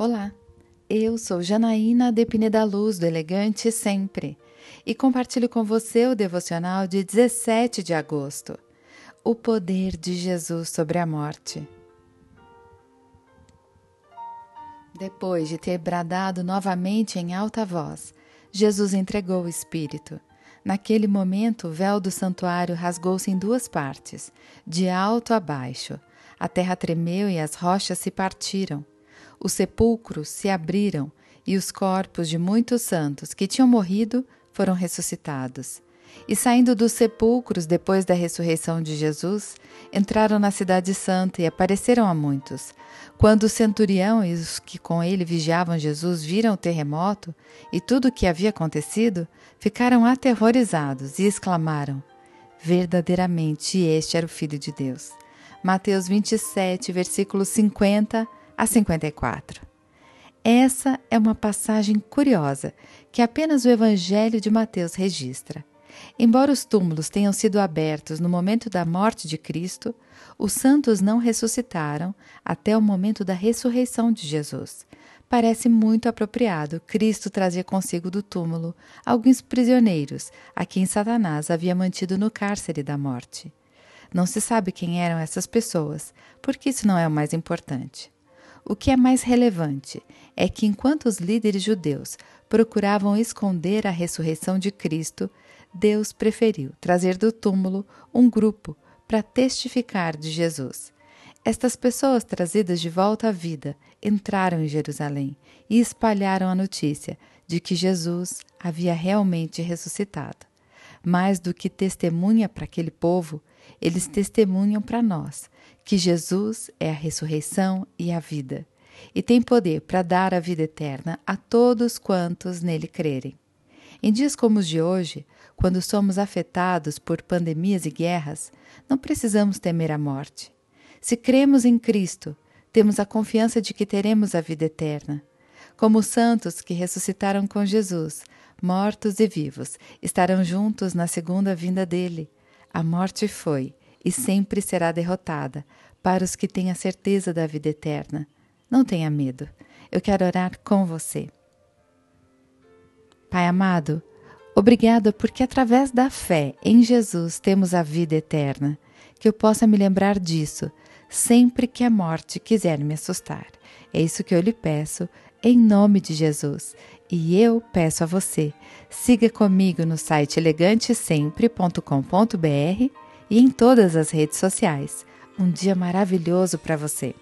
Olá, eu sou Janaína Depine da Luz do Elegante Sempre e compartilho com você o devocional de 17 de agosto. O poder de Jesus sobre a morte. Depois de ter bradado novamente em alta voz, Jesus entregou o Espírito. Naquele momento, o véu do santuário rasgou-se em duas partes, de alto a baixo. A terra tremeu e as rochas se partiram. Os sepulcros se abriram e os corpos de muitos santos que tinham morrido foram ressuscitados. E saindo dos sepulcros depois da ressurreição de Jesus, entraram na Cidade Santa e apareceram a muitos. Quando o centurião e os que com ele vigiavam Jesus viram o terremoto e tudo o que havia acontecido, ficaram aterrorizados e exclamaram: Verdadeiramente este era o Filho de Deus. Mateus 27, versículos 50 a 54. Essa é uma passagem curiosa que apenas o Evangelho de Mateus registra. Embora os túmulos tenham sido abertos no momento da morte de Cristo, os santos não ressuscitaram até o momento da ressurreição de Jesus. Parece muito apropriado Cristo trazer consigo do túmulo alguns prisioneiros a quem Satanás havia mantido no cárcere da morte. Não se sabe quem eram essas pessoas, porque isso não é o mais importante. O que é mais relevante é que enquanto os líderes judeus procuravam esconder a ressurreição de Cristo, Deus preferiu trazer do túmulo um grupo para testificar de Jesus. Estas pessoas trazidas de volta à vida entraram em Jerusalém e espalharam a notícia de que Jesus havia realmente ressuscitado. Mais do que testemunha para aquele povo, eles testemunham para nós que Jesus é a ressurreição e a vida, e tem poder para dar a vida eterna a todos quantos nele crerem. Em dias como os de hoje, quando somos afetados por pandemias e guerras, não precisamos temer a morte. Se cremos em Cristo, temos a confiança de que teremos a vida eterna. Como os santos que ressuscitaram com Jesus, mortos e vivos, estarão juntos na segunda vinda dele. A morte foi e sempre será derrotada para os que têm a certeza da vida eterna. Não tenha medo. Eu quero orar com você. Pai amado, obrigada porque através da fé em Jesus temos a vida eterna. Que eu possa me lembrar disso sempre que a morte quiser me assustar. É isso que eu lhe peço, em nome de Jesus. E eu peço a você, siga comigo no site elegantesempre.com.br e em todas as redes sociais. Um dia maravilhoso para você!